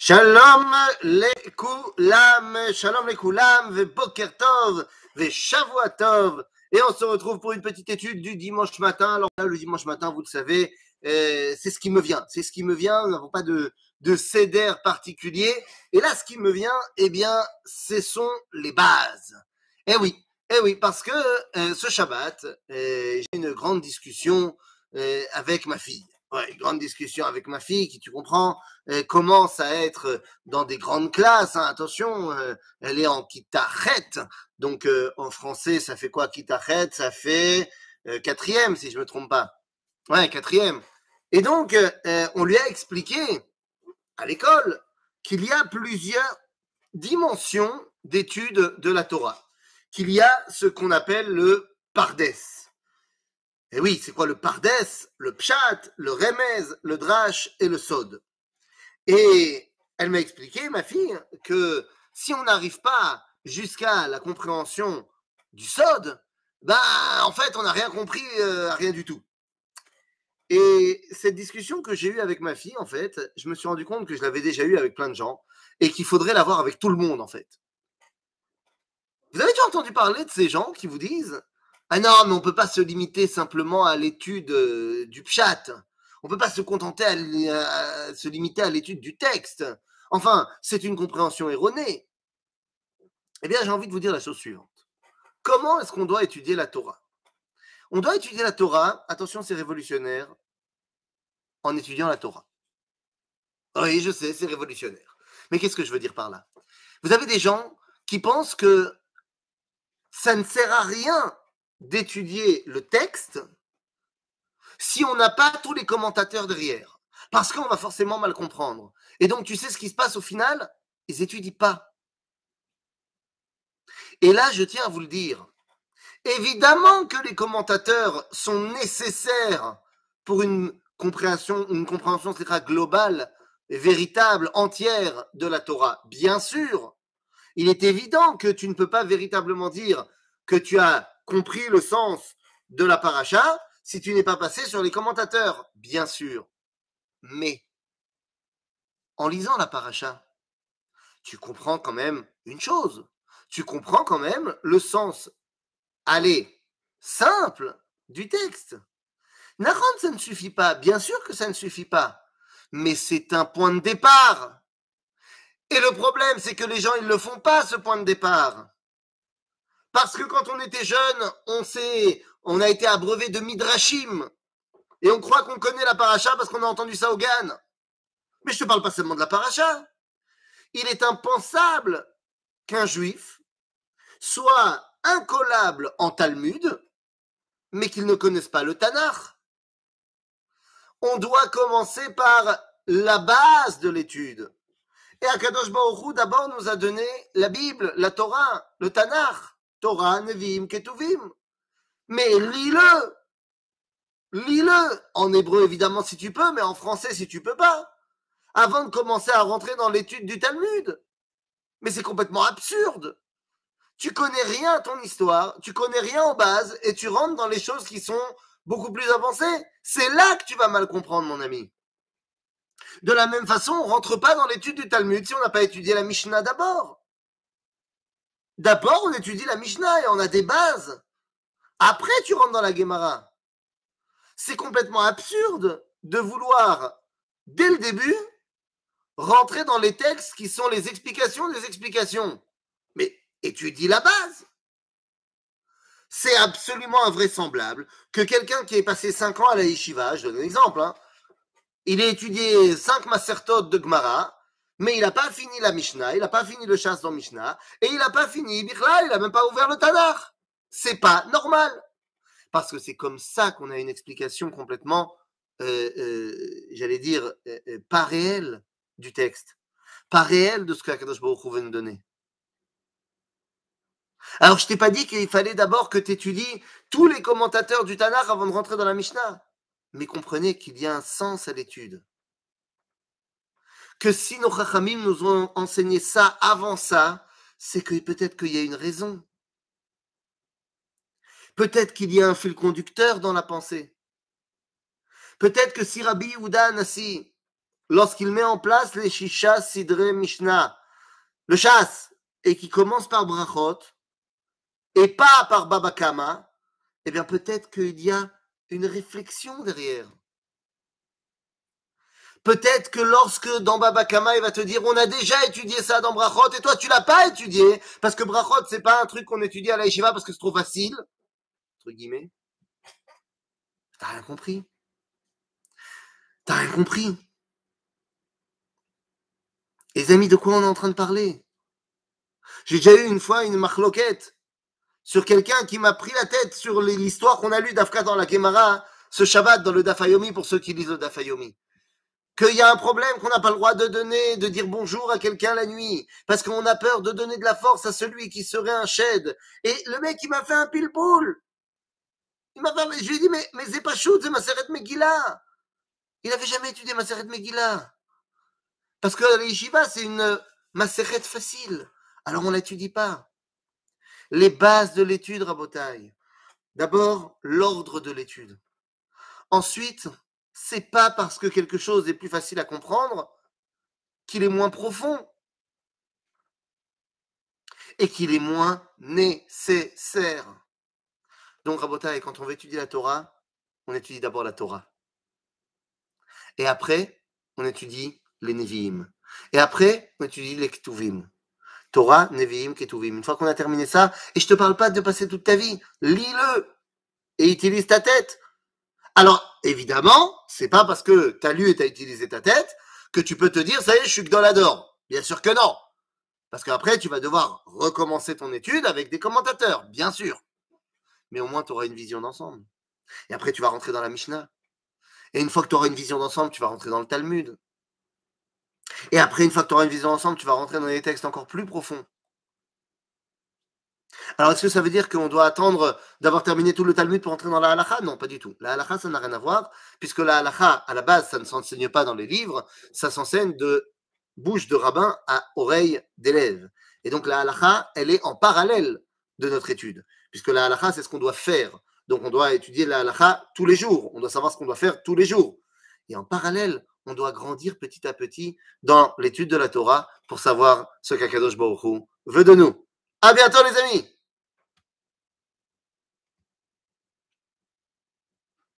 Shalom lekulam, shalom lekulam, ve boker tov, ve tov. Et on se retrouve pour une petite étude du dimanche matin. Alors là, le dimanche matin, vous le savez, euh, c'est ce qui me vient. C'est ce qui me vient. Nous n'avons pas de, de céder particulier. Et là, ce qui me vient, eh bien, ce sont les bases. Eh oui, eh oui, parce que euh, ce Shabbat, euh, j'ai une grande discussion euh, avec ma fille. Ouais, grande discussion avec ma fille qui, tu comprends, euh, commence à être dans des grandes classes. hein. Attention, euh, elle est en kitachet. Donc, euh, en français, ça fait quoi kitachet? Ça fait euh, quatrième, si je me trompe pas. Ouais, quatrième. Et donc, euh, euh, on lui a expliqué à l'école qu'il y a plusieurs dimensions d'études de la Torah. Qu'il y a ce qu'on appelle le pardes. Et oui, c'est quoi le pardes Le pshat, le remez, le drash et le sod? Et elle m'a expliqué, ma fille, que si on n'arrive pas jusqu'à la compréhension du sod, ben en fait on n'a rien compris, euh, rien du tout. Et cette discussion que j'ai eue avec ma fille, en fait, je me suis rendu compte que je l'avais déjà eue avec plein de gens et qu'il faudrait l'avoir avec tout le monde, en fait. Vous avez déjà entendu parler de ces gens qui vous disent Ah non, mais on ne peut pas se limiter simplement à l'étude euh, du pshat. On ne peut pas se contenter à, à se limiter à l'étude du texte. Enfin, c'est une compréhension erronée. Eh bien, j'ai envie de vous dire la chose suivante. Comment est-ce qu'on doit étudier la Torah? On doit étudier la Torah, attention, c'est révolutionnaire, en étudiant la Torah. Oui, je sais, c'est révolutionnaire. Mais qu'est-ce que je veux dire par là? Vous avez des gens qui pensent que ça ne sert à rien d'étudier le texte si on n'a pas tous les commentateurs derrière. Parce qu'on va forcément mal comprendre. Et donc, tu sais ce qui se passe au final? Ils étudient pas. Et là, je tiens à vous le dire. Évidemment que les commentateurs sont nécessaires pour une compréhension, une compréhension globale, véritable, entière de la Torah. Bien sûr, il est évident que tu ne peux pas véritablement dire que tu as compris le sens de la paracha si tu n'es pas passé sur les commentateurs. Bien sûr. Mais en lisant la paracha, tu comprends quand même une chose. Tu comprends quand même le sens, allez, simple du texte. Naran, ça ne suffit pas. Bien sûr que ça ne suffit pas. Mais c'est un point de départ. Et le problème, c'est que les gens, ils ne le font pas, ce point de départ. Parce que quand on était jeune, on s'est, on a été abreuvé de midrashim. Et on croit qu'on connaît la paracha parce qu'on a entendu ça au Gan. Mais je te parle pas seulement de la paracha. Il est impensable qu'un juif soit incollable en Talmud, mais qu'il ne connaisse pas le Tanakh. On doit commencer par la base de l'étude. Et Akadosh Baruch d'abord nous a donné la Bible, la Torah, le Tanakh, Torah, Nevi'im, Ketuvim. Mais lis-le, lis-le en hébreu évidemment si tu peux, mais en français si tu peux pas, avant de commencer à rentrer dans l'étude du Talmud. Mais c'est complètement absurde. Tu connais rien à ton histoire, tu connais rien en base, et tu rentres dans les choses qui sont beaucoup plus avancées. C'est là que tu vas mal comprendre, mon ami. De la même façon, on rentre pas dans l'étude du Talmud si on n'a pas étudié la Mishnah d'abord. D'abord, on étudie la Mishnah et on a des bases. Après, tu rentres dans la Gemara. C'est complètement absurde de vouloir, dès le début, rentrer dans les textes qui sont les explications des explications. Mais étudie la base. C'est absolument invraisemblable que quelqu'un qui est passé 5 ans à la yeshiva, je donne un exemple, hein, il a étudié 5 masertot de Gemara, mais il n'a pas fini la Mishnah, il n'a pas fini le chasse dans Mishnah, et il n'a pas fini Bichlal, il n'a même pas ouvert le Tanakh. C'est pas normal. Parce que c'est comme ça qu'on a une explication complètement, euh, euh, j'allais dire, euh, pas réelle du texte. Pas réelle de ce que Akadosh Baruch Hu veut nous donner. Alors, je t'ai pas dit qu'il fallait d'abord que tu étudies tous les commentateurs du Tanakh avant de rentrer dans la Mishnah. Mais comprenez qu'il y a un sens à l'étude. Que si nos Chachamim nous ont enseigné ça avant ça, c'est que peut-être qu'il y a une raison. Peut-être qu'il y a un fil conducteur dans la pensée. Peut-être que si Rabbi Yehuda Anassi, lorsqu'il met en place les Shisha Sidre Mishnah, le chasse, et qui commence par Brachot, et pas par Babakama, eh bien peut-être qu'il y a une réflexion derrière. Peut-être que lorsque dans Babakama, il va te dire, on a déjà étudié ça dans Brachot, et toi, tu l'as pas étudié, parce que Brachot, c'est pas un truc qu'on étudie à la Yeshiva parce que c'est trop facile, entre guillemets. T'as rien compris. T'as rien compris. Les amis, de quoi on est en train de parler? J'ai déjà eu une fois une marloquette sur quelqu'un qui m'a pris la tête sur l'histoire qu'on a lue d'Afka dans la Gemara ce Shabbat dans le Dafayomi pour ceux qui lisent le Dafayomi. Qu'il y a un problème qu'on n'a pas le droit de donner, de dire bonjour à quelqu'un la nuit, parce qu'on a peur de donner de la force à celui qui serait un shed. Et le mec, il m'a fait un pile-poule. Il m'a fait, je lui ai dit, mais, mais c'est pas chaud, c'est ma serrette Megillah. Il n'avait jamais étudié ma serrette Megillah. Parce que la yeshiva, c'est une macérette facile. Alors on l'étudie pas. Les bases de l'étude, Rabotaille. D'abord, l'ordre de l'étude. Ensuite, c'est pas parce que quelque chose est plus facile à comprendre qu'il est moins profond et qu'il est moins nécessaire. Donc, Rabotaille, quand on veut étudier la Torah, on étudie d'abord la Torah. Et après, on étudie les Nevi'im. Et après, on étudie les Ketuvim. Torah, Nevi'im, Ketuvim. Une fois qu'on a terminé ça, et je te parle pas de passer toute ta vie, lis-le et utilise ta tête. Alors, évidemment, c'est pas parce que tu as lu et tu as utilisé ta tête que tu peux te dire, ça y est, je suis que dans la Bien sûr que non. Parce qu'après, tu vas devoir recommencer ton étude avec des commentateurs, bien sûr. Mais au moins, tu auras une vision d'ensemble. Et après, tu vas rentrer dans la Mishnah. Et une fois que tu auras une vision d'ensemble, tu vas rentrer dans le Talmud. Et après, une fois que tu auras une vision ensemble, tu vas rentrer dans des textes encore plus profonds. Alors, est-ce que ça veut dire qu'on doit attendre d'avoir terminé tout le Talmud pour entrer dans la halakha? Non, pas du tout. La halakha, ça n'a rien à voir, puisque la halakha, à la base, ça ne s'enseigne pas dans les livres, ça s'enseigne de bouche de rabbin à oreille d'élève. Et donc, la halakha, elle est en parallèle de notre étude, puisque la halakha, c'est ce qu'on doit faire. Donc, on doit étudier la halakha tous les jours. On doit savoir ce qu'on doit faire tous les jours. Et en parallèle, on doit grandir petit à petit dans l'étude de la Torah pour savoir ce qu'Akadosh Baruch Hu veut de nous. À bientôt les amis